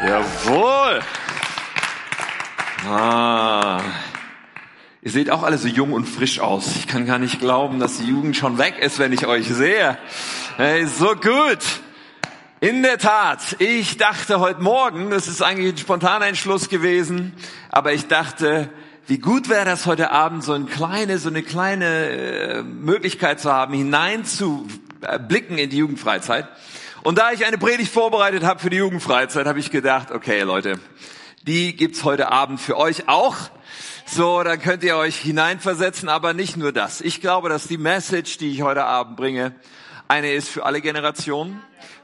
Jawohl. Ah. Ihr seht auch alle so jung und frisch aus. Ich kann gar nicht glauben, dass die Jugend schon weg ist, wenn ich euch sehe. Hey, so gut. In der Tat, ich dachte heute Morgen, das ist eigentlich ein spontaner Entschluss gewesen, aber ich dachte, wie gut wäre das heute Abend, so eine kleine, so eine kleine äh, Möglichkeit zu haben, hineinzublicken in die Jugendfreizeit. Und da ich eine Predigt vorbereitet habe für die Jugendfreizeit, habe ich gedacht, okay Leute, die gibt's heute Abend für euch auch. So, dann könnt ihr euch hineinversetzen, aber nicht nur das. Ich glaube, dass die Message, die ich heute Abend bringe, eine ist für alle Generationen.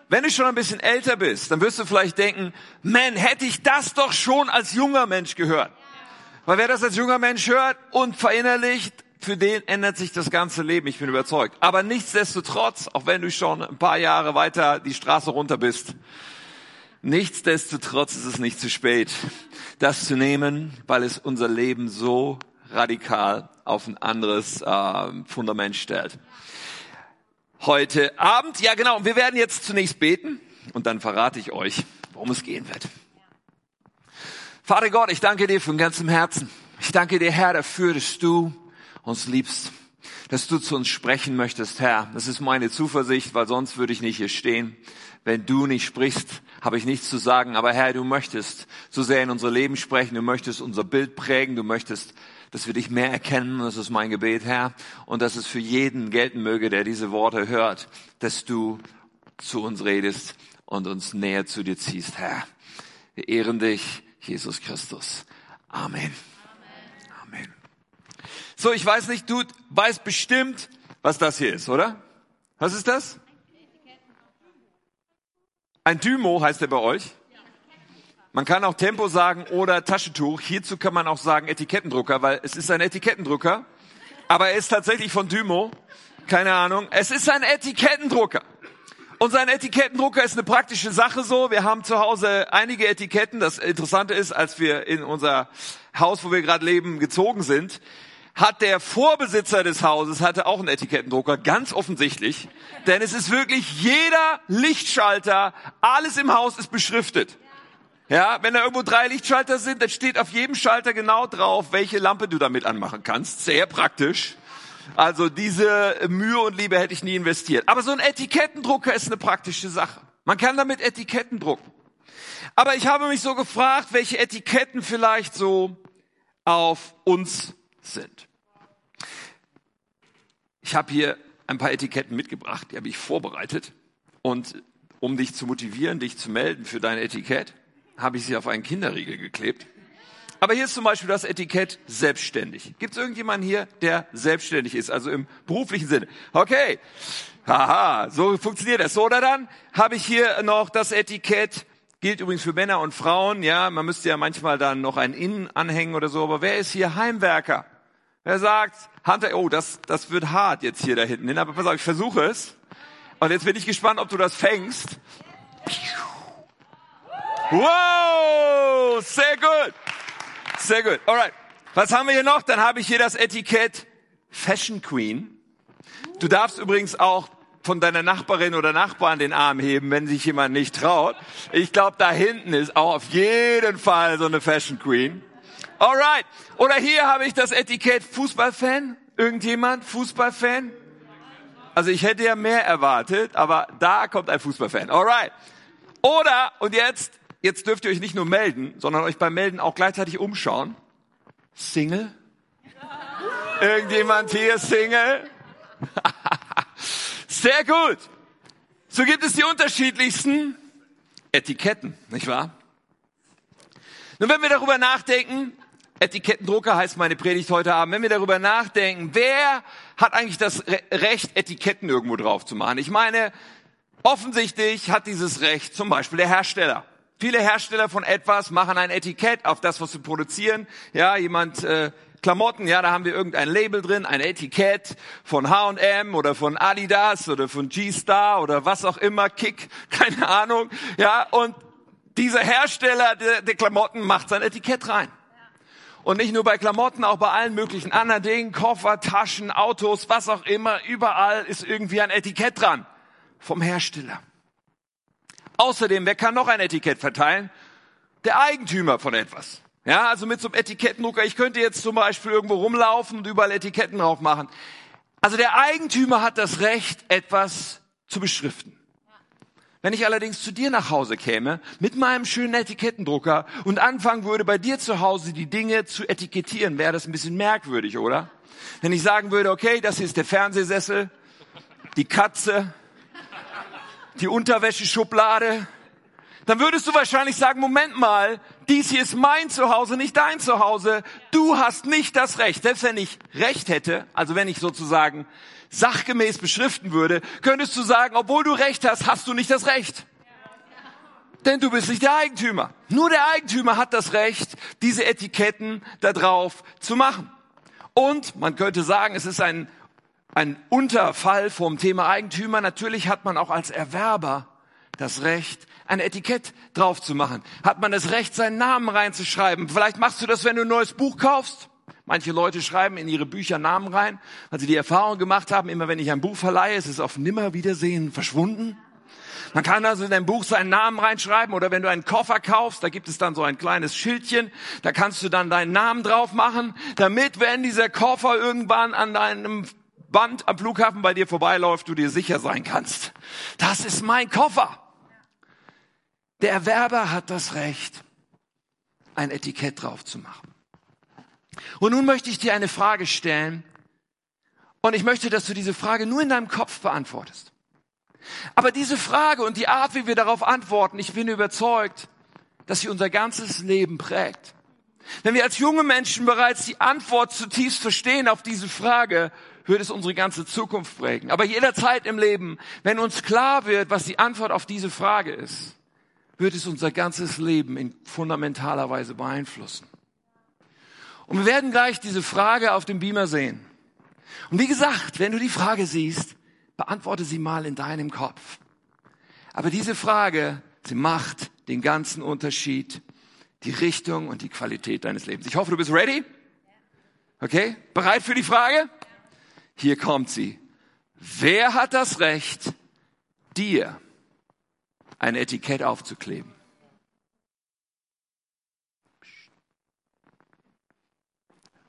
Wenn du schon ein bisschen älter bist, dann wirst du vielleicht denken, man, hätte ich das doch schon als junger Mensch gehört. Weil wer das als junger Mensch hört und verinnerlicht, für den ändert sich das ganze Leben, ich bin überzeugt. Aber nichtsdestotrotz, auch wenn du schon ein paar Jahre weiter die Straße runter bist, nichtsdestotrotz ist es nicht zu spät, das zu nehmen, weil es unser Leben so radikal auf ein anderes äh, Fundament stellt. Heute Abend, ja genau, wir werden jetzt zunächst beten und dann verrate ich euch, worum es gehen wird. Vater Gott, ich danke dir von ganzem Herzen. Ich danke dir, Herr, dafür, dass du uns liebst, dass du zu uns sprechen möchtest, Herr. Das ist meine Zuversicht, weil sonst würde ich nicht hier stehen. Wenn du nicht sprichst, habe ich nichts zu sagen. Aber Herr, du möchtest so sehr in unser Leben sprechen. Du möchtest unser Bild prägen. Du möchtest, dass wir dich mehr erkennen. Das ist mein Gebet, Herr. Und dass es für jeden gelten möge, der diese Worte hört, dass du zu uns redest und uns näher zu dir ziehst, Herr. Wir ehren dich, Jesus Christus. Amen. So, ich weiß nicht, du weißt bestimmt, was das hier ist, oder? Was ist das? Ein Dymo heißt er bei euch. Man kann auch Tempo sagen oder Taschentuch. Hierzu kann man auch sagen Etikettendrucker, weil es ist ein Etikettendrucker. Aber er ist tatsächlich von Dymo. Keine Ahnung. Es ist ein Etikettendrucker. Und sein Etikettendrucker ist eine praktische Sache so. Wir haben zu Hause einige Etiketten. Das Interessante ist, als wir in unser Haus, wo wir gerade leben, gezogen sind, hat der Vorbesitzer des Hauses hatte auch einen Etikettendrucker, ganz offensichtlich. Denn es ist wirklich jeder Lichtschalter, alles im Haus ist beschriftet. Ja, wenn da irgendwo drei Lichtschalter sind, dann steht auf jedem Schalter genau drauf, welche Lampe du damit anmachen kannst. Sehr praktisch. Also diese Mühe und Liebe hätte ich nie investiert. Aber so ein Etikettendrucker ist eine praktische Sache. Man kann damit Etiketten drucken. Aber ich habe mich so gefragt, welche Etiketten vielleicht so auf uns sind. Ich habe hier ein paar Etiketten mitgebracht, die habe ich vorbereitet. Und um dich zu motivieren, dich zu melden für dein Etikett, habe ich sie auf einen Kinderriegel geklebt. Aber hier ist zum Beispiel das Etikett selbstständig. Gibt es irgendjemanden hier, der selbstständig ist, also im beruflichen Sinne? Okay, haha, so funktioniert das. Oder dann habe ich hier noch das Etikett, gilt übrigens für Männer und Frauen, ja, man müsste ja manchmal dann noch ein Innen anhängen oder so, aber wer ist hier Heimwerker? Er sagt, Hunter, oh, das, das wird hart jetzt hier da hinten hin, aber pass auf, ich versuche es. Und jetzt bin ich gespannt, ob du das fängst. Wow, sehr gut. Sehr gut. Alright. Was haben wir hier noch? Dann habe ich hier das Etikett Fashion Queen. Du darfst übrigens auch von deiner Nachbarin oder Nachbarn den Arm heben, wenn sich jemand nicht traut. Ich glaube, da hinten ist auch auf jeden Fall so eine Fashion Queen. Alright. Oder hier habe ich das Etikett Fußballfan. Irgendjemand? Fußballfan? Also ich hätte ja mehr erwartet, aber da kommt ein Fußballfan. Alright. Oder, und jetzt, jetzt dürft ihr euch nicht nur melden, sondern euch beim Melden auch gleichzeitig umschauen. Single? Irgendjemand hier Single? Sehr gut. So gibt es die unterschiedlichsten Etiketten, nicht wahr? Nun, wenn wir darüber nachdenken, Etikettendrucker heißt meine Predigt heute Abend. Wenn wir darüber nachdenken, wer hat eigentlich das Recht, Etiketten irgendwo drauf zu machen? Ich meine, offensichtlich hat dieses Recht zum Beispiel der Hersteller. Viele Hersteller von etwas machen ein Etikett auf das, was sie produzieren. Ja, jemand äh, Klamotten, ja, da haben wir irgendein Label drin, ein Etikett von H&M oder von Adidas oder von G-Star oder was auch immer, Kick, keine Ahnung. Ja, und dieser Hersteller der, der Klamotten macht sein Etikett rein. Und nicht nur bei Klamotten, auch bei allen möglichen anderen Dingen, Koffer, Taschen, Autos, was auch immer, überall ist irgendwie ein Etikett dran vom Hersteller. Außerdem, wer kann noch ein Etikett verteilen? der Eigentümer von etwas. Ja, also mit so einem Etikettendrucker. Ich könnte jetzt zum Beispiel irgendwo rumlaufen und überall Etiketten drauf machen. Also der Eigentümer hat das Recht, etwas zu beschriften. Wenn ich allerdings zu dir nach Hause käme, mit meinem schönen Etikettendrucker und anfangen würde, bei dir zu Hause die Dinge zu etikettieren, wäre das ein bisschen merkwürdig, oder? Wenn ich sagen würde, okay, das hier ist der Fernsehsessel, die Katze, die Unterwäscheschublade, dann würdest du wahrscheinlich sagen, Moment mal, dies hier ist mein Zuhause, nicht dein Zuhause. Du hast nicht das Recht. Selbst wenn ich Recht hätte, also wenn ich sozusagen sachgemäß beschriften würde, könntest du sagen, obwohl du Recht hast, hast du nicht das Recht. Denn du bist nicht der Eigentümer. Nur der Eigentümer hat das Recht, diese Etiketten da drauf zu machen. Und man könnte sagen, es ist ein, ein Unterfall vom Thema Eigentümer. Natürlich hat man auch als Erwerber das Recht, ein Etikett drauf zu machen. Hat man das Recht, seinen Namen reinzuschreiben. Vielleicht machst du das, wenn du ein neues Buch kaufst. Manche Leute schreiben in ihre Bücher Namen rein, weil sie die Erfahrung gemacht haben, immer wenn ich ein Buch verleihe, ist es auf Nimmerwiedersehen verschwunden. Man kann also in dein Buch seinen Namen reinschreiben oder wenn du einen Koffer kaufst, da gibt es dann so ein kleines Schildchen, da kannst du dann deinen Namen drauf machen, damit wenn dieser Koffer irgendwann an deinem Band am Flughafen bei dir vorbeiläuft, du dir sicher sein kannst. Das ist mein Koffer. Der Erwerber hat das Recht, ein Etikett drauf zu machen. Und nun möchte ich dir eine Frage stellen. Und ich möchte, dass du diese Frage nur in deinem Kopf beantwortest. Aber diese Frage und die Art, wie wir darauf antworten, ich bin überzeugt, dass sie unser ganzes Leben prägt. Wenn wir als junge Menschen bereits die Antwort zutiefst verstehen auf diese Frage, wird es unsere ganze Zukunft prägen. Aber jederzeit im Leben, wenn uns klar wird, was die Antwort auf diese Frage ist, wird es unser ganzes Leben in fundamentaler Weise beeinflussen. Und wir werden gleich diese Frage auf dem Beamer sehen. Und wie gesagt, wenn du die Frage siehst, beantworte sie mal in deinem Kopf. Aber diese Frage, sie macht den ganzen Unterschied, die Richtung und die Qualität deines Lebens. Ich hoffe, du bist ready. Okay? Bereit für die Frage? Hier kommt sie. Wer hat das Recht, dir ein Etikett aufzukleben?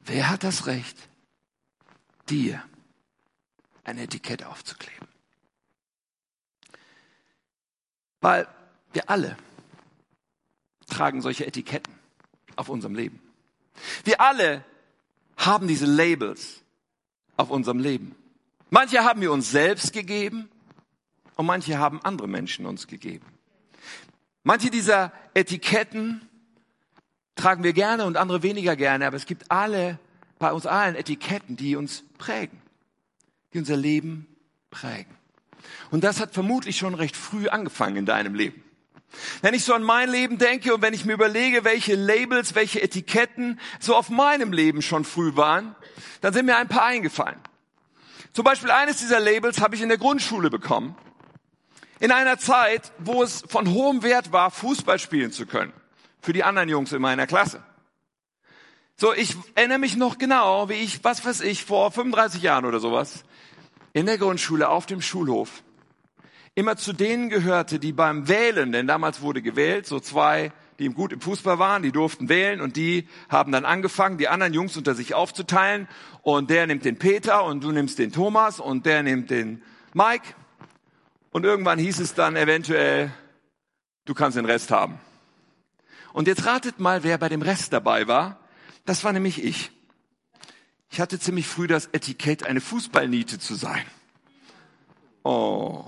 Wer hat das Recht, dir ein Etikett aufzukleben? Weil wir alle tragen solche Etiketten auf unserem Leben. Wir alle haben diese Labels auf unserem Leben. Manche haben wir uns selbst gegeben und manche haben andere Menschen uns gegeben. Manche dieser Etiketten tragen wir gerne und andere weniger gerne, aber es gibt alle, bei uns allen Etiketten, die uns prägen, die unser Leben prägen. Und das hat vermutlich schon recht früh angefangen in deinem Leben. Wenn ich so an mein Leben denke und wenn ich mir überlege, welche Labels, welche Etiketten so auf meinem Leben schon früh waren, dann sind mir ein paar eingefallen. Zum Beispiel eines dieser Labels habe ich in der Grundschule bekommen. In einer Zeit, wo es von hohem Wert war, Fußball spielen zu können für die anderen Jungs in meiner Klasse. So, ich erinnere mich noch genau, wie ich, was weiß ich, vor 35 Jahren oder sowas, in der Grundschule auf dem Schulhof immer zu denen gehörte, die beim Wählen, denn damals wurde gewählt, so zwei, die gut im Fußball waren, die durften wählen und die haben dann angefangen, die anderen Jungs unter sich aufzuteilen und der nimmt den Peter und du nimmst den Thomas und der nimmt den Mike und irgendwann hieß es dann eventuell, du kannst den Rest haben. Und jetzt ratet mal, wer bei dem Rest dabei war. Das war nämlich ich. Ich hatte ziemlich früh das Etikett, eine Fußballniete zu sein. Oh.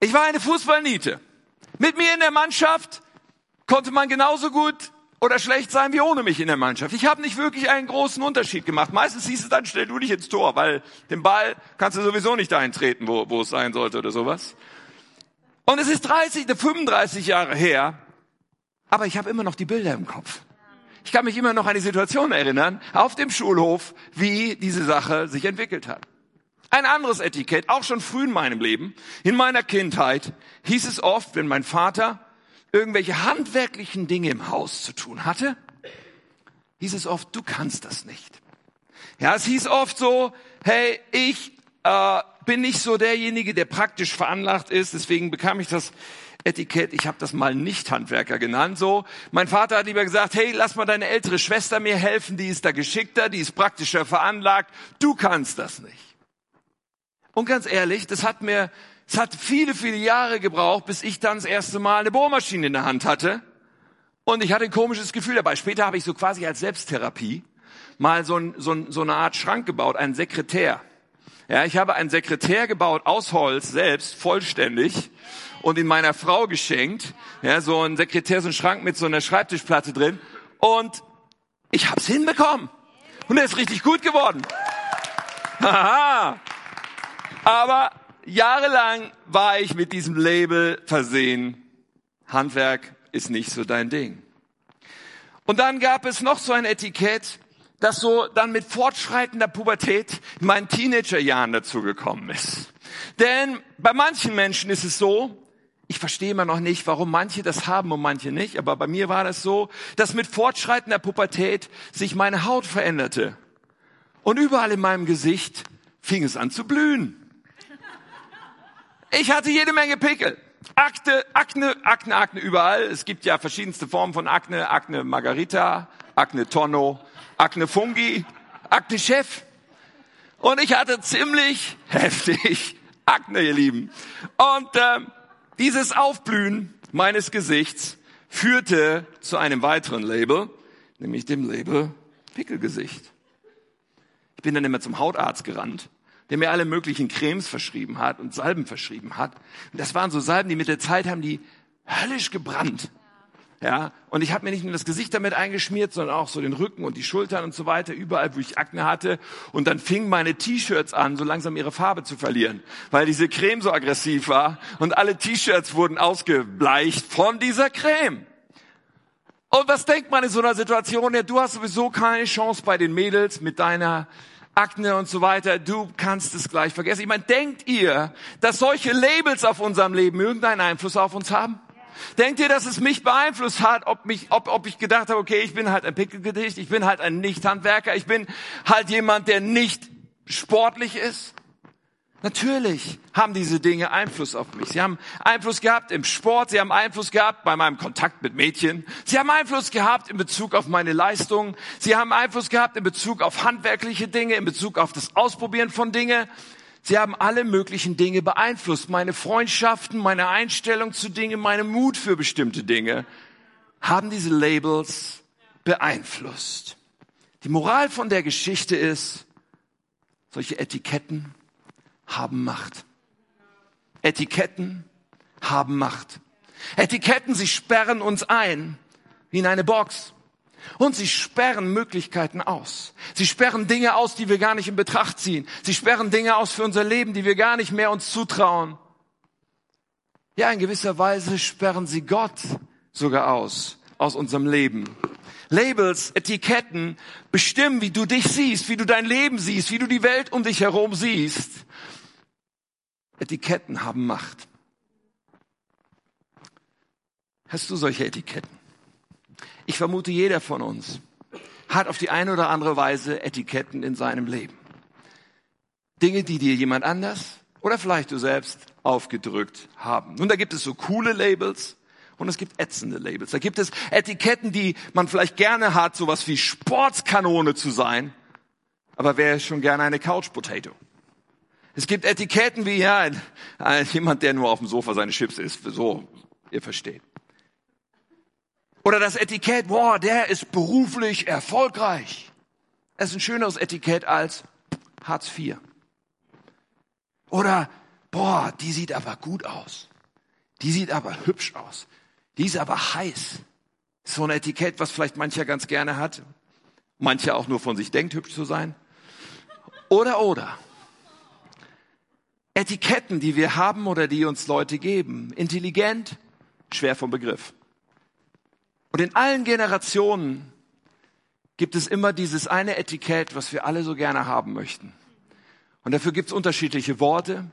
Ich war eine Fußballniete. Mit mir in der Mannschaft konnte man genauso gut oder schlecht sein wie ohne mich in der Mannschaft. Ich habe nicht wirklich einen großen Unterschied gemacht. Meistens hieß es dann, stell du dich ins Tor, weil den Ball kannst du sowieso nicht dahin treten, wo, wo es sein sollte oder sowas. Und es ist 30, 35 Jahre her, aber ich habe immer noch die Bilder im Kopf. Ich kann mich immer noch an die Situation erinnern, auf dem Schulhof, wie diese Sache sich entwickelt hat. Ein anderes Etikett, auch schon früh in meinem Leben, in meiner Kindheit, hieß es oft, wenn mein Vater irgendwelche handwerklichen Dinge im Haus zu tun hatte, hieß es oft, du kannst das nicht. Ja, es hieß oft so, hey, ich äh, bin nicht so derjenige, der praktisch veranlagt ist. Deswegen bekam ich das Etikett, ich habe das mal nicht Handwerker genannt, so. Mein Vater hat lieber gesagt, hey, lass mal deine ältere Schwester mir helfen, die ist da geschickter, die ist praktischer veranlagt, du kannst das nicht. Und ganz ehrlich, das hat mir, es hat viele, viele Jahre gebraucht, bis ich dann das erste Mal eine Bohrmaschine in der Hand hatte. Und ich hatte ein komisches Gefühl dabei. Später habe ich so quasi als Selbsttherapie mal so, ein, so, ein, so eine Art Schrank gebaut, einen Sekretär. Ja, ich habe einen Sekretär gebaut aus Holz, selbst, vollständig und in meiner Frau geschenkt. Ja, so ein Sekretär, so ein Schrank mit so einer Schreibtischplatte drin. Und ich hab's hinbekommen. Und er ist richtig gut geworden. Haha. Aber jahrelang war ich mit diesem Label versehen. Handwerk ist nicht so dein Ding. Und dann gab es noch so ein Etikett, das so dann mit fortschreitender Pubertät in meinen Teenagerjahren dazu gekommen ist. Denn bei manchen Menschen ist es so, ich verstehe immer noch nicht, warum manche das haben und manche nicht, aber bei mir war das so, dass mit fortschreitender Pubertät sich meine Haut veränderte. Und überall in meinem Gesicht fing es an zu blühen. Ich hatte jede Menge Pickel. Akne, Akne, Akne, Akne überall. Es gibt ja verschiedenste Formen von Akne. Akne Margarita, Akne Tonno, Akne Fungi, Akne Chef. Und ich hatte ziemlich heftig Akne, ihr Lieben. Und ähm, dieses Aufblühen meines Gesichts führte zu einem weiteren Label, nämlich dem Label Pickelgesicht. Ich bin dann immer zum Hautarzt gerannt, der mir alle möglichen Cremes verschrieben hat und Salben verschrieben hat. Und das waren so Salben, die mit der Zeit haben die höllisch gebrannt. Ja, und ich habe mir nicht nur das Gesicht damit eingeschmiert, sondern auch so den Rücken und die Schultern und so weiter, überall, wo ich Akne hatte. Und dann fingen meine T-Shirts an, so langsam ihre Farbe zu verlieren, weil diese Creme so aggressiv war. Und alle T-Shirts wurden ausgebleicht von dieser Creme. Und was denkt man in so einer Situation? Ja, du hast sowieso keine Chance bei den Mädels mit deiner Akne und so weiter. Du kannst es gleich vergessen. Ich meine, denkt ihr, dass solche Labels auf unserem Leben irgendeinen Einfluss auf uns haben? Denkt ihr, dass es mich beeinflusst hat, ob, mich, ob, ob ich gedacht habe, okay, ich bin halt ein Pickelgedicht, ich bin halt ein Nicht-Handwerker, ich bin halt jemand, der nicht sportlich ist? Natürlich haben diese Dinge Einfluss auf mich. Sie haben Einfluss gehabt im Sport, sie haben Einfluss gehabt bei meinem Kontakt mit Mädchen, sie haben Einfluss gehabt in Bezug auf meine Leistung, sie haben Einfluss gehabt in Bezug auf handwerkliche Dinge, in Bezug auf das Ausprobieren von Dingen. Sie haben alle möglichen Dinge beeinflusst. Meine Freundschaften, meine Einstellung zu Dingen, meine Mut für bestimmte Dinge haben diese Labels beeinflusst. Die Moral von der Geschichte ist, solche Etiketten haben Macht. Etiketten haben Macht. Etiketten, sie sperren uns ein wie in eine Box. Und sie sperren Möglichkeiten aus. Sie sperren Dinge aus, die wir gar nicht in Betracht ziehen. Sie sperren Dinge aus für unser Leben, die wir gar nicht mehr uns zutrauen. Ja, in gewisser Weise sperren sie Gott sogar aus, aus unserem Leben. Labels, Etiketten bestimmen, wie du dich siehst, wie du dein Leben siehst, wie du die Welt um dich herum siehst. Etiketten haben Macht. Hast du solche Etiketten? Ich vermute, jeder von uns hat auf die eine oder andere Weise Etiketten in seinem Leben. Dinge, die dir jemand anders oder vielleicht du selbst aufgedrückt haben. Nun, da gibt es so coole Labels und es gibt ätzende Labels. Da gibt es Etiketten, die man vielleicht gerne hat, sowas wie Sportskanone zu sein. Aber ist schon gerne eine Couch Potato? Es gibt Etiketten wie, ja, jemand, der nur auf dem Sofa seine Chips isst. So, ihr versteht. Oder das Etikett, boah, der ist beruflich erfolgreich. Es ist ein schöneres Etikett als Hartz IV. Oder, boah, die sieht aber gut aus. Die sieht aber hübsch aus. Die ist aber heiß. So ein Etikett, was vielleicht mancher ganz gerne hat. Mancher auch nur von sich denkt, hübsch zu sein. Oder, oder. Etiketten, die wir haben oder die uns Leute geben. Intelligent, schwer vom Begriff. Und in allen Generationen gibt es immer dieses eine Etikett, was wir alle so gerne haben möchten. Und dafür gibt es unterschiedliche Worte.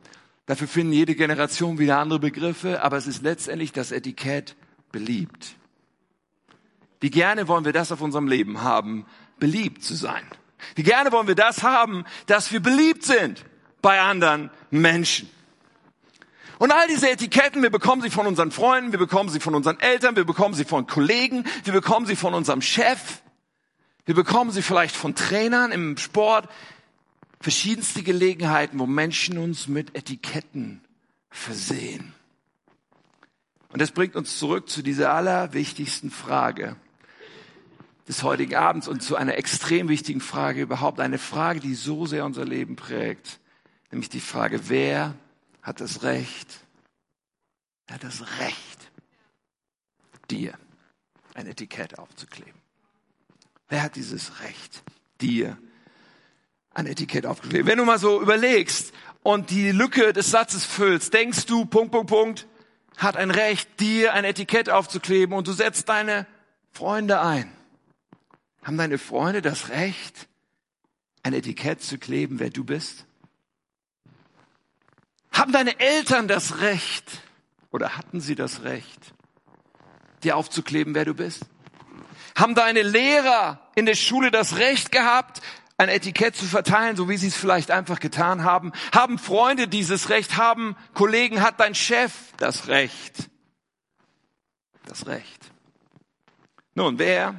Dafür finden jede Generation wieder andere Begriffe, aber es ist letztendlich das Etikett beliebt. Wie gerne wollen wir das auf unserem Leben haben, beliebt zu sein. Wie gerne wollen wir das haben, dass wir beliebt sind. bei anderen Menschen. Und all diese Etiketten, wir bekommen sie von unseren Freunden, wir bekommen sie von unseren Eltern, wir bekommen sie von Kollegen, wir bekommen sie von unserem Chef, wir bekommen sie vielleicht von Trainern im Sport, verschiedenste Gelegenheiten, wo Menschen uns mit Etiketten versehen. Und das bringt uns zurück zu dieser allerwichtigsten Frage des heutigen Abends und zu einer extrem wichtigen Frage überhaupt, eine Frage, die so sehr unser Leben prägt, nämlich die Frage, wer hat das Recht, wer hat das Recht, dir ein Etikett aufzukleben? Wer hat dieses Recht, dir ein Etikett aufzukleben? Wenn du mal so überlegst und die Lücke des Satzes füllst, denkst du, Punkt, Punkt, Punkt, hat ein Recht, dir ein Etikett aufzukleben und du setzt deine Freunde ein. Haben deine Freunde das Recht, ein Etikett zu kleben, wer du bist? Haben deine Eltern das Recht oder hatten sie das Recht, dir aufzukleben, wer du bist? Haben deine Lehrer in der Schule das Recht gehabt, ein Etikett zu verteilen, so wie sie es vielleicht einfach getan haben? Haben Freunde dieses Recht? Haben Kollegen, hat dein Chef das Recht? Das Recht. Nun, wer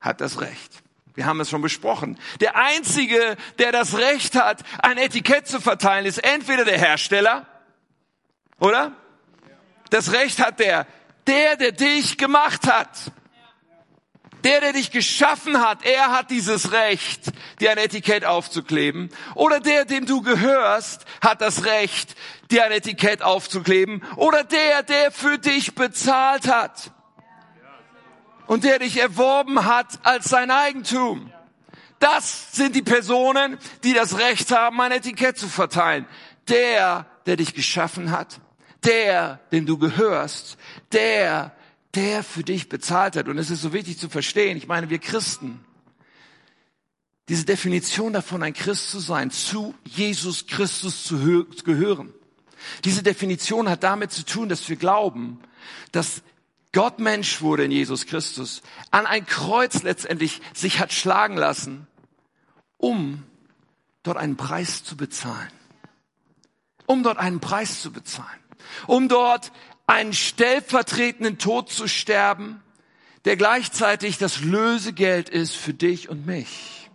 hat das Recht? Wir haben es schon besprochen. Der Einzige, der das Recht hat, ein Etikett zu verteilen, ist entweder der Hersteller, oder? Das Recht hat der, der, der dich gemacht hat. Der, der dich geschaffen hat, er hat dieses Recht, dir ein Etikett aufzukleben. Oder der, dem du gehörst, hat das Recht, dir ein Etikett aufzukleben. Oder der, der für dich bezahlt hat. Und der dich erworben hat als sein Eigentum. Das sind die Personen, die das Recht haben, ein Etikett zu verteilen. Der, der dich geschaffen hat. Der, dem du gehörst. Der, der für dich bezahlt hat. Und es ist so wichtig zu verstehen. Ich meine, wir Christen, diese Definition davon, ein Christ zu sein, zu Jesus Christus zu gehören. Diese Definition hat damit zu tun, dass wir glauben, dass Gott Mensch wurde in Jesus Christus, an ein Kreuz letztendlich sich hat schlagen lassen, um dort einen Preis zu bezahlen. Um dort einen Preis zu bezahlen. Um dort einen stellvertretenden Tod zu sterben, der gleichzeitig das Lösegeld ist für dich und mich.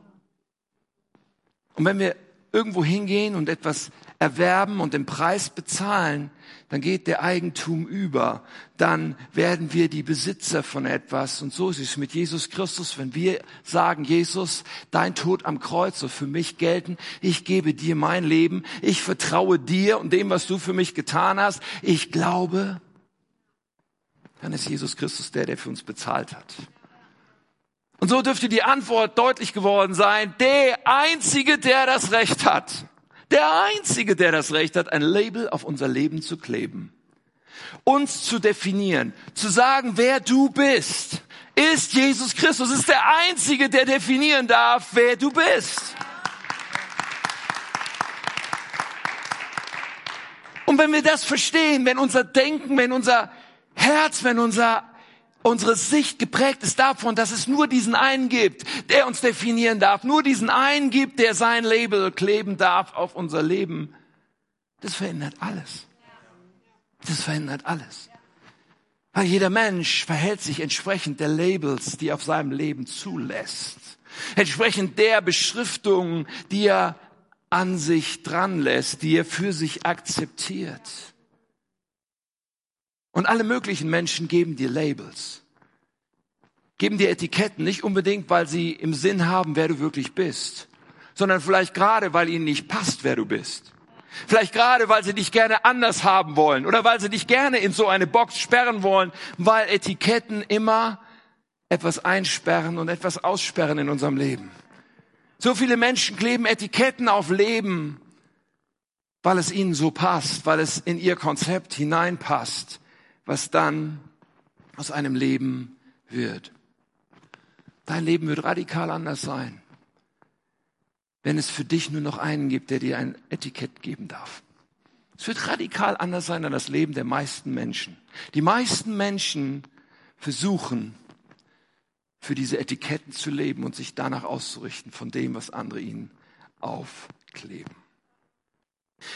Und wenn wir irgendwo hingehen und etwas erwerben und den Preis bezahlen, dann geht der Eigentum über. Dann werden wir die Besitzer von etwas. Und so ist es mit Jesus Christus. Wenn wir sagen, Jesus, dein Tod am Kreuz soll für mich gelten. Ich gebe dir mein Leben. Ich vertraue dir und dem, was du für mich getan hast. Ich glaube, dann ist Jesus Christus der, der für uns bezahlt hat. Und so dürfte die Antwort deutlich geworden sein, der Einzige, der das Recht hat, der Einzige, der das Recht hat, ein Label auf unser Leben zu kleben, uns zu definieren, zu sagen, wer du bist, ist Jesus Christus, ist der Einzige, der definieren darf, wer du bist. Und wenn wir das verstehen, wenn unser Denken, wenn unser Herz, wenn unser unsere Sicht geprägt ist davon, dass es nur diesen einen gibt, der uns definieren darf, nur diesen einen gibt, der sein Label kleben darf auf unser Leben. Das verändert alles. Das verändert alles. Weil jeder Mensch verhält sich entsprechend der Labels, die er auf seinem Leben zulässt. Entsprechend der Beschriftung, die er an sich dran lässt, die er für sich akzeptiert. Und alle möglichen Menschen geben dir Labels, geben dir Etiketten, nicht unbedingt, weil sie im Sinn haben, wer du wirklich bist, sondern vielleicht gerade, weil ihnen nicht passt, wer du bist. Vielleicht gerade, weil sie dich gerne anders haben wollen oder weil sie dich gerne in so eine Box sperren wollen, weil Etiketten immer etwas einsperren und etwas aussperren in unserem Leben. So viele Menschen kleben Etiketten auf Leben, weil es ihnen so passt, weil es in ihr Konzept hineinpasst was dann aus einem Leben wird. Dein Leben wird radikal anders sein, wenn es für dich nur noch einen gibt, der dir ein Etikett geben darf. Es wird radikal anders sein als das Leben der meisten Menschen. Die meisten Menschen versuchen, für diese Etiketten zu leben und sich danach auszurichten von dem, was andere ihnen aufkleben.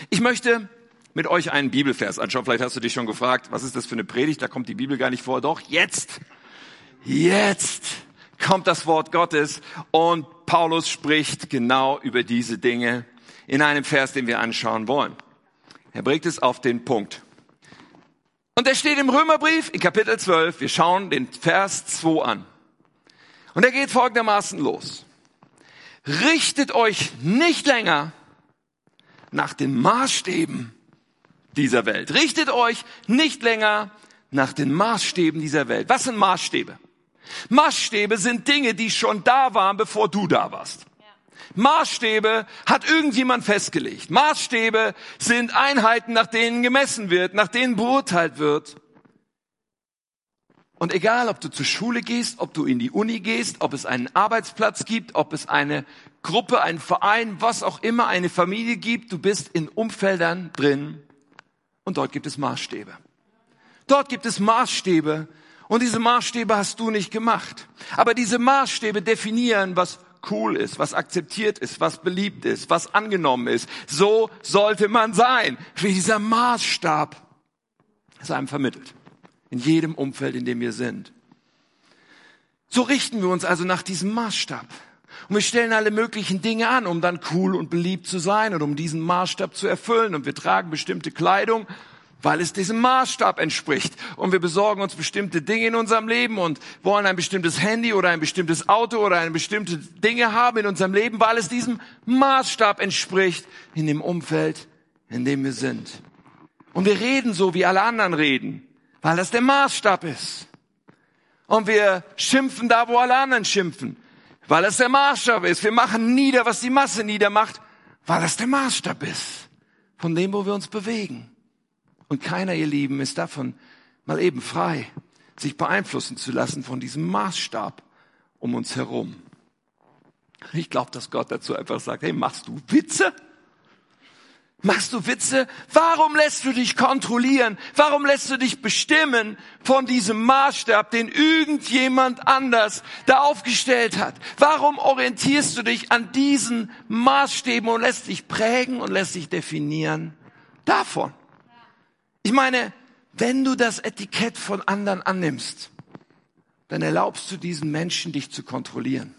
Ich möchte mit euch einen Bibelvers anschauen. Vielleicht hast du dich schon gefragt, was ist das für eine Predigt? Da kommt die Bibel gar nicht vor. Doch, jetzt, jetzt kommt das Wort Gottes und Paulus spricht genau über diese Dinge in einem Vers, den wir anschauen wollen. Er bringt es auf den Punkt. Und er steht im Römerbrief in Kapitel 12. Wir schauen den Vers 2 an. Und er geht folgendermaßen los. Richtet euch nicht länger nach den Maßstäben dieser Welt. Richtet euch nicht länger nach den Maßstäben dieser Welt. Was sind Maßstäbe? Maßstäbe sind Dinge, die schon da waren, bevor du da warst. Maßstäbe hat irgendjemand festgelegt. Maßstäbe sind Einheiten, nach denen gemessen wird, nach denen beurteilt wird. Und egal, ob du zur Schule gehst, ob du in die Uni gehst, ob es einen Arbeitsplatz gibt, ob es eine Gruppe, einen Verein, was auch immer, eine Familie gibt, du bist in Umfeldern drin und dort gibt es Maßstäbe. Dort gibt es Maßstäbe und diese Maßstäbe hast du nicht gemacht. Aber diese Maßstäbe definieren, was cool ist, was akzeptiert ist, was beliebt ist, was angenommen ist. So sollte man sein. Wie dieser Maßstab ist einem vermittelt. In jedem Umfeld, in dem wir sind. So richten wir uns also nach diesem Maßstab. Und wir stellen alle möglichen Dinge an, um dann cool und beliebt zu sein und um diesen Maßstab zu erfüllen. Und wir tragen bestimmte Kleidung weil es diesem Maßstab entspricht. Und wir besorgen uns bestimmte Dinge in unserem Leben und wollen ein bestimmtes Handy oder ein bestimmtes Auto oder eine bestimmte Dinge haben in unserem Leben, weil es diesem Maßstab entspricht in dem Umfeld, in dem wir sind. Und wir reden so, wie alle anderen reden, weil das der Maßstab ist. Und wir schimpfen da, wo alle anderen schimpfen, weil das der Maßstab ist. Wir machen nieder, was die Masse niedermacht, weil das der Maßstab ist von dem, wo wir uns bewegen. Und keiner, ihr Lieben, ist davon mal eben frei, sich beeinflussen zu lassen von diesem Maßstab um uns herum. Ich glaube, dass Gott dazu einfach sagt, hey, machst du Witze? Machst du Witze? Warum lässt du dich kontrollieren? Warum lässt du dich bestimmen von diesem Maßstab, den irgendjemand anders da aufgestellt hat? Warum orientierst du dich an diesen Maßstäben und lässt dich prägen und lässt dich definieren davon? Ich meine, wenn du das Etikett von anderen annimmst, dann erlaubst du diesen Menschen, dich zu kontrollieren.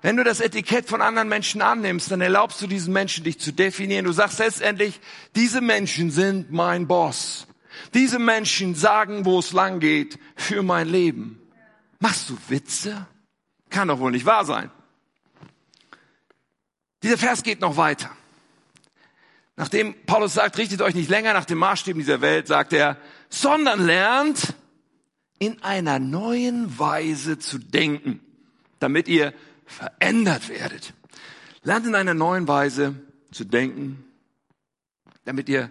Wenn du das Etikett von anderen Menschen annimmst, dann erlaubst du diesen Menschen, dich zu definieren. Du sagst letztendlich, diese Menschen sind mein Boss. Diese Menschen sagen, wo es lang geht für mein Leben. Machst du Witze? Kann doch wohl nicht wahr sein. Dieser Vers geht noch weiter. Nachdem Paulus sagt, richtet euch nicht länger nach den Maßstäben dieser Welt, sagt er, sondern lernt in einer neuen Weise zu denken, damit ihr verändert werdet. Lernt in einer neuen Weise zu denken, damit ihr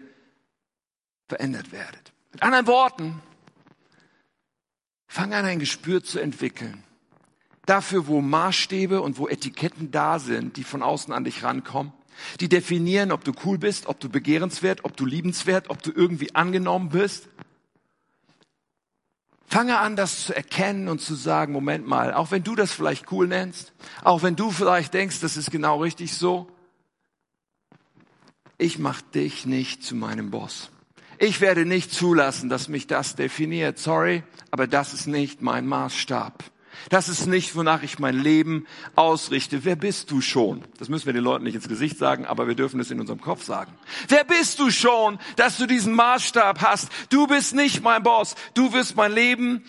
verändert werdet. Mit anderen Worten, fang an ein Gespür zu entwickeln. Dafür, wo Maßstäbe und wo Etiketten da sind, die von außen an dich rankommen die definieren, ob du cool bist, ob du begehrenswert, ob du liebenswert, ob du irgendwie angenommen bist. Fange an, das zu erkennen und zu sagen, Moment mal, auch wenn du das vielleicht cool nennst, auch wenn du vielleicht denkst, das ist genau richtig so, ich mach dich nicht zu meinem Boss. Ich werde nicht zulassen, dass mich das definiert. Sorry, aber das ist nicht mein Maßstab. Das ist nicht, wonach ich mein Leben ausrichte. Wer bist du schon? Das müssen wir den Leuten nicht ins Gesicht sagen, aber wir dürfen es in unserem Kopf sagen. Wer bist du schon, dass du diesen Maßstab hast? Du bist nicht mein Boss. Du wirst mein Leben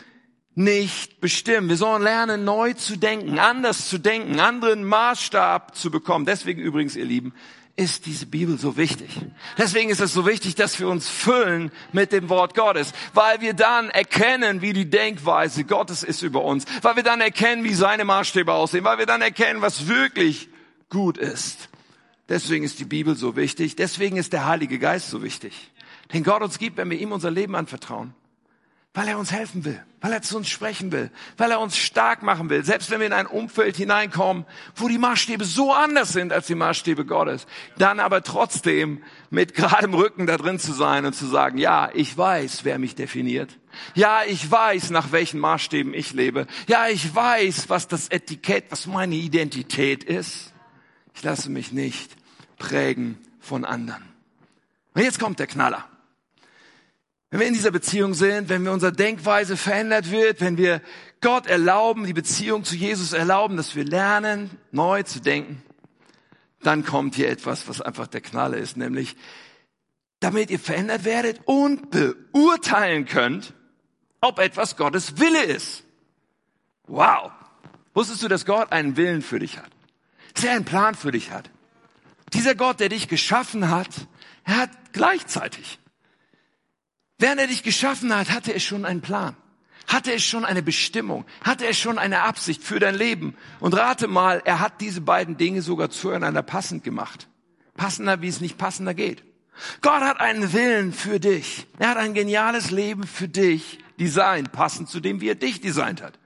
nicht bestimmen. Wir sollen lernen, neu zu denken, anders zu denken, anderen Maßstab zu bekommen. Deswegen übrigens, ihr Lieben, ist diese Bibel so wichtig. Deswegen ist es so wichtig, dass wir uns füllen mit dem Wort Gottes, weil wir dann erkennen, wie die Denkweise Gottes ist über uns, weil wir dann erkennen, wie seine Maßstäbe aussehen, weil wir dann erkennen, was wirklich gut ist. Deswegen ist die Bibel so wichtig, deswegen ist der Heilige Geist so wichtig. Den Gott uns gibt, wenn wir ihm unser Leben anvertrauen weil er uns helfen will, weil er zu uns sprechen will, weil er uns stark machen will, selbst wenn wir in ein Umfeld hineinkommen, wo die Maßstäbe so anders sind als die Maßstäbe Gottes, dann aber trotzdem mit geradem Rücken da drin zu sein und zu sagen, ja, ich weiß, wer mich definiert. Ja, ich weiß, nach welchen Maßstäben ich lebe. Ja, ich weiß, was das Etikett, was meine Identität ist. Ich lasse mich nicht prägen von anderen. Und jetzt kommt der Knaller. Wenn wir in dieser Beziehung sind, wenn wir unsere Denkweise verändert wird, wenn wir Gott erlauben, die Beziehung zu Jesus erlauben, dass wir lernen, neu zu denken, dann kommt hier etwas, was einfach der Knaller ist, nämlich damit ihr verändert werdet und beurteilen könnt, ob etwas Gottes Wille ist. Wow. Wusstest du, dass Gott einen Willen für dich hat? Dass er einen Plan für dich hat? Dieser Gott, der dich geschaffen hat, er hat gleichzeitig, während er dich geschaffen hat, hatte er schon einen Plan. Hatte er schon eine Bestimmung? Hatte er schon eine Absicht für dein Leben? Und rate mal, er hat diese beiden Dinge sogar zueinander passend gemacht. Passender, wie es nicht passender geht. Gott hat einen Willen für dich. Er hat ein geniales Leben für dich designt, passend zu dem, wie er dich designt hat.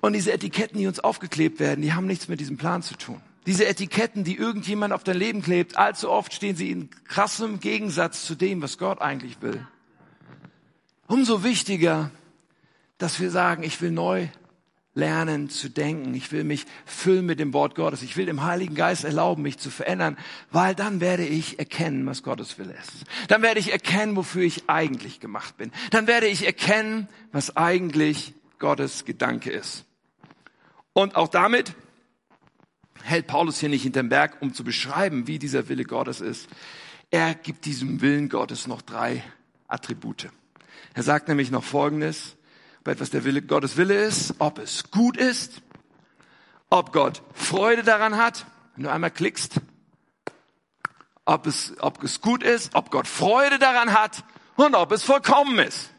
Und diese Etiketten, die uns aufgeklebt werden, die haben nichts mit diesem Plan zu tun. Diese Etiketten, die irgendjemand auf dein Leben klebt, allzu oft stehen sie in krassem Gegensatz zu dem, was Gott eigentlich will. Umso wichtiger, dass wir sagen, ich will neu lernen zu denken. Ich will mich füllen mit dem Wort Gottes. Ich will dem Heiligen Geist erlauben, mich zu verändern, weil dann werde ich erkennen, was Gottes Wille ist. Dann werde ich erkennen, wofür ich eigentlich gemacht bin. Dann werde ich erkennen, was eigentlich Gottes Gedanke ist. Und auch damit hält Paulus hier nicht hinterm Berg, um zu beschreiben, wie dieser Wille Gottes ist. Er gibt diesem Willen Gottes noch drei Attribute. Er sagt nämlich noch Folgendes, ob etwas der Wille, Gottes Wille ist, ob es gut ist, ob Gott Freude daran hat, wenn du einmal klickst, ob es, ob es gut ist, ob Gott Freude daran hat und ob es vollkommen ist.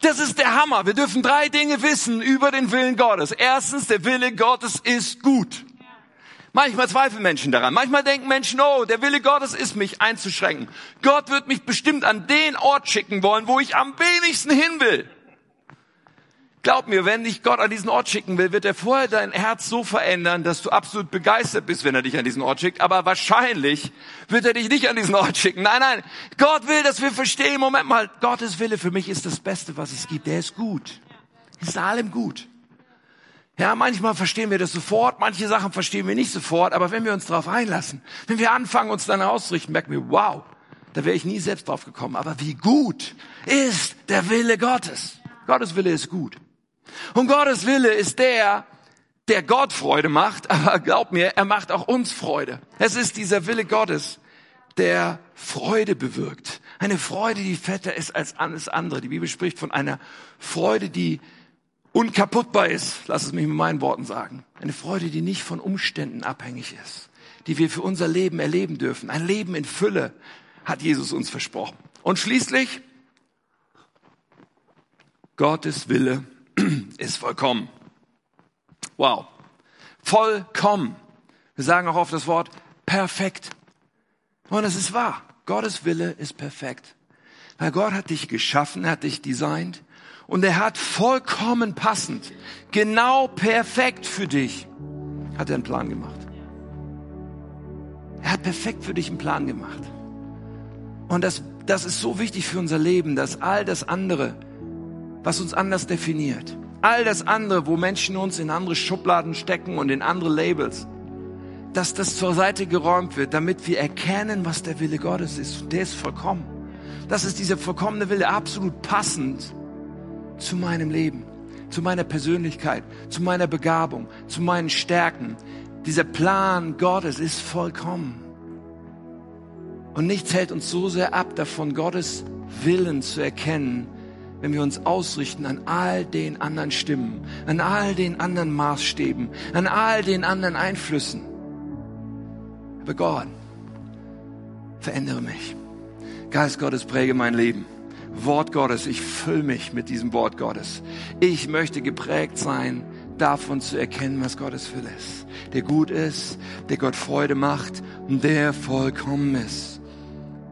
Das ist der Hammer. Wir dürfen drei Dinge wissen über den Willen Gottes. Erstens, der Wille Gottes ist gut. Manchmal zweifeln Menschen daran. Manchmal denken Menschen, oh, der Wille Gottes ist, mich einzuschränken. Gott wird mich bestimmt an den Ort schicken wollen, wo ich am wenigsten hin will. Glaub mir, wenn dich Gott an diesen Ort schicken will, wird er vorher dein Herz so verändern, dass du absolut begeistert bist, wenn er dich an diesen Ort schickt. Aber wahrscheinlich wird er dich nicht an diesen Ort schicken. Nein, nein. Gott will, dass wir verstehen, Moment mal, Gottes Wille für mich ist das Beste, was es gibt. Der ist gut. Ist allem gut. Ja, manchmal verstehen wir das sofort, manche Sachen verstehen wir nicht sofort, aber wenn wir uns darauf einlassen, wenn wir anfangen, uns dann auszurichten, merken wir, wow, da wäre ich nie selbst drauf gekommen. Aber wie gut ist der Wille Gottes? Gottes Wille ist gut. Und Gottes Wille ist der, der Gott Freude macht, aber glaub mir, er macht auch uns Freude. Es ist dieser Wille Gottes, der Freude bewirkt. Eine Freude, die fetter ist als alles andere. Die Bibel spricht von einer Freude, die unkaputtbar ist. Lass es mich mit meinen Worten sagen. Eine Freude, die nicht von Umständen abhängig ist, die wir für unser Leben erleben dürfen. Ein Leben in Fülle hat Jesus uns versprochen. Und schließlich, Gottes Wille ist vollkommen. Wow. Vollkommen. Wir sagen auch oft das Wort perfekt. Und es ist wahr. Gottes Wille ist perfekt. Weil Gott hat dich geschaffen, hat dich designt und er hat vollkommen passend, genau perfekt für dich, hat er einen Plan gemacht. Er hat perfekt für dich einen Plan gemacht. Und das, das ist so wichtig für unser Leben, dass all das andere, was uns anders definiert. All das andere, wo Menschen uns in andere Schubladen stecken und in andere Labels, dass das zur Seite geräumt wird, damit wir erkennen, was der Wille Gottes ist. Der ist vollkommen. Das ist dieser vollkommene Wille, absolut passend zu meinem Leben, zu meiner Persönlichkeit, zu meiner Begabung, zu meinen Stärken. Dieser Plan Gottes ist vollkommen. Und nichts hält uns so sehr ab, davon Gottes Willen zu erkennen, wenn wir uns ausrichten an all den anderen Stimmen, an all den anderen Maßstäben, an all den anderen Einflüssen. Aber Gott, verändere mich. Geist Gottes, präge mein Leben. Wort Gottes, ich fülle mich mit diesem Wort Gottes. Ich möchte geprägt sein, davon zu erkennen, was Gottes Wille ist. Der gut ist, der Gott Freude macht und der vollkommen ist.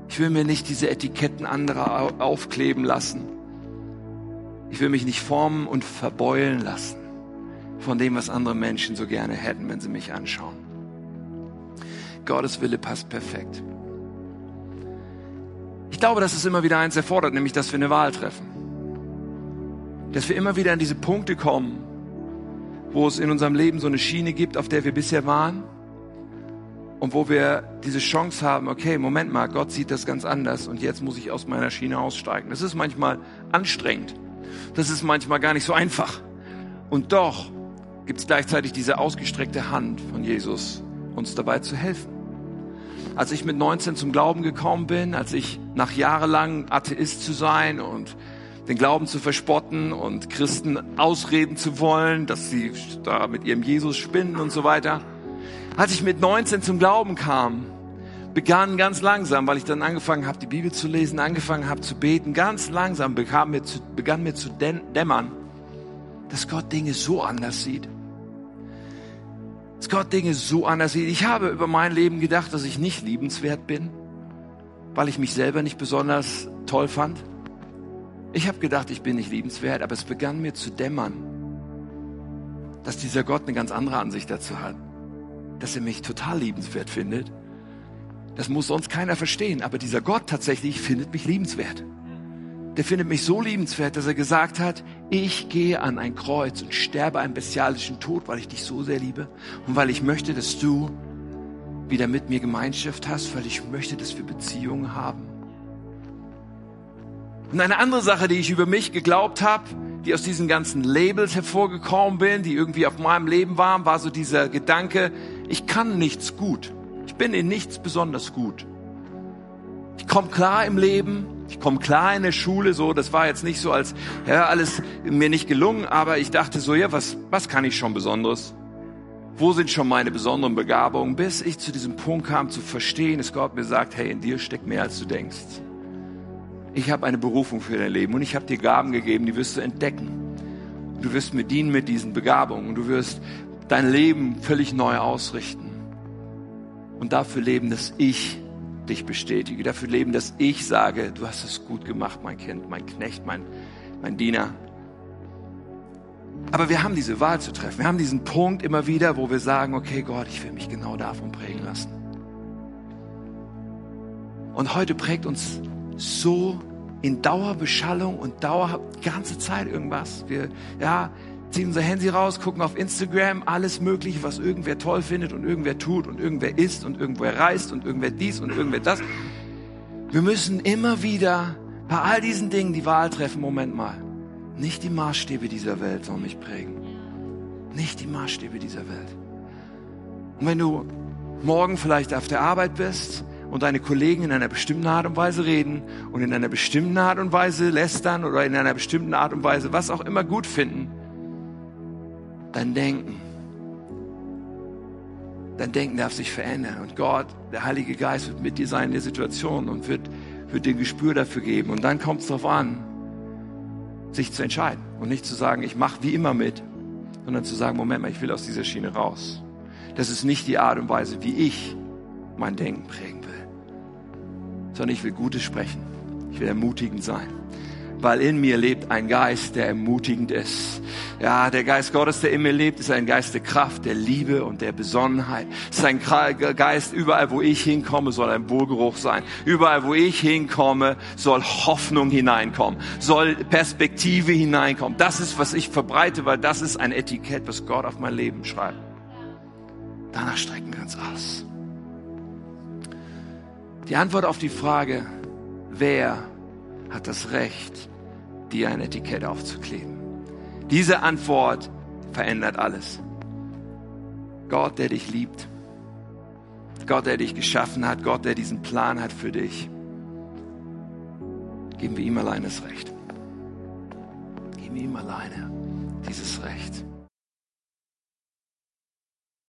Ich will mir nicht diese Etiketten anderer aufkleben lassen ich will mich nicht formen und verbeulen lassen von dem, was andere Menschen so gerne hätten, wenn sie mich anschauen. Gottes Wille passt perfekt. Ich glaube, dass es immer wieder eins erfordert, nämlich, dass wir eine Wahl treffen. Dass wir immer wieder an diese Punkte kommen, wo es in unserem Leben so eine Schiene gibt, auf der wir bisher waren. und wo wir diese Chance haben, okay, Moment mal, Gott sieht das ganz anders und jetzt muss ich aus meiner Schiene aussteigen. Das ist manchmal anstrengend. Das ist manchmal gar nicht so einfach. Und doch gibt es gleichzeitig diese ausgestreckte Hand von Jesus, uns dabei zu helfen. Als ich mit 19 zum Glauben gekommen bin, als ich nach jahrelang Atheist zu sein und den Glauben zu verspotten und Christen ausreden zu wollen, dass sie da mit ihrem Jesus spinnen und so weiter. Als ich mit 19 zum Glauben kam, begann ganz langsam, weil ich dann angefangen habe, die Bibel zu lesen, angefangen habe zu beten, ganz langsam begann mir zu, begann mir zu dämmern, dass Gott Dinge so anders sieht. Dass Gott Dinge so anders sieht. Ich habe über mein Leben gedacht, dass ich nicht liebenswert bin, weil ich mich selber nicht besonders toll fand. Ich habe gedacht, ich bin nicht liebenswert, aber es begann mir zu dämmern, dass dieser Gott eine ganz andere Ansicht dazu hat. Dass er mich total liebenswert findet. Das muss sonst keiner verstehen, aber dieser Gott tatsächlich findet mich liebenswert. Der findet mich so liebenswert, dass er gesagt hat, ich gehe an ein Kreuz und sterbe einen bestialischen Tod, weil ich dich so sehr liebe und weil ich möchte, dass du wieder mit mir Gemeinschaft hast, weil ich möchte, dass wir Beziehungen haben. Und eine andere Sache, die ich über mich geglaubt habe, die aus diesen ganzen Labels hervorgekommen bin, die irgendwie auf meinem Leben waren, war so dieser Gedanke, ich kann nichts gut. Ich bin in nichts besonders gut. Ich komme klar im Leben, ich komme klar in der Schule, so, das war jetzt nicht so als, ja, alles mir nicht gelungen, aber ich dachte so, ja, was, was kann ich schon Besonderes? Wo sind schon meine besonderen Begabungen? Bis ich zu diesem Punkt kam, zu verstehen, dass Gott mir sagt, hey, in dir steckt mehr, als du denkst ich habe eine Berufung für dein Leben und ich habe dir Gaben gegeben, die wirst du entdecken. Du wirst mir dienen mit diesen Begabungen und du wirst dein Leben völlig neu ausrichten und dafür leben, dass ich dich bestätige, dafür leben, dass ich sage, du hast es gut gemacht, mein Kind, mein Knecht, mein, mein Diener. Aber wir haben diese Wahl zu treffen. Wir haben diesen Punkt immer wieder, wo wir sagen, okay Gott, ich will mich genau davon prägen lassen. Und heute prägt uns so in Dauerbeschallung und Dauer, ganze Zeit irgendwas. Wir, ja, ziehen unser Handy raus, gucken auf Instagram, alles Mögliche, was irgendwer toll findet und irgendwer tut und irgendwer isst und irgendwer reist und irgendwer dies und irgendwer das. Wir müssen immer wieder bei all diesen Dingen die Wahl treffen, Moment mal. Nicht die Maßstäbe dieser Welt sollen mich prägen. Nicht die Maßstäbe dieser Welt. Und wenn du morgen vielleicht auf der Arbeit bist und deine Kollegen in einer bestimmten Art und Weise reden und in einer bestimmten Art und Weise lästern oder in einer bestimmten Art und Weise was auch immer gut finden, dein Denken, dein Denken darf sich verändern und Gott, der Heilige Geist wird mit dir sein in der Situation und wird, wird dir ein Gespür dafür geben und dann kommt es darauf an, sich zu entscheiden und nicht zu sagen, ich mache wie immer mit, sondern zu sagen, Moment mal, ich will aus dieser Schiene raus. Das ist nicht die Art und Weise, wie ich mein Denken prägen will sondern ich will Gutes sprechen. Ich will ermutigend sein. Weil in mir lebt ein Geist, der ermutigend ist. Ja, der Geist Gottes, der in mir lebt, ist ein Geist der Kraft, der Liebe und der Besonnenheit. Es ist ein Geist, überall wo ich hinkomme, soll ein Wohlgeruch sein. Überall wo ich hinkomme, soll Hoffnung hineinkommen, soll Perspektive hineinkommen. Das ist, was ich verbreite, weil das ist ein Etikett, was Gott auf mein Leben schreibt. Danach strecken wir uns aus. Die Antwort auf die Frage, wer hat das Recht, dir ein Etikett aufzukleben? Diese Antwort verändert alles. Gott, der dich liebt. Gott, der dich geschaffen hat. Gott, der diesen Plan hat für dich. Geben wir ihm allein das Recht. Geben wir ihm alleine dieses Recht.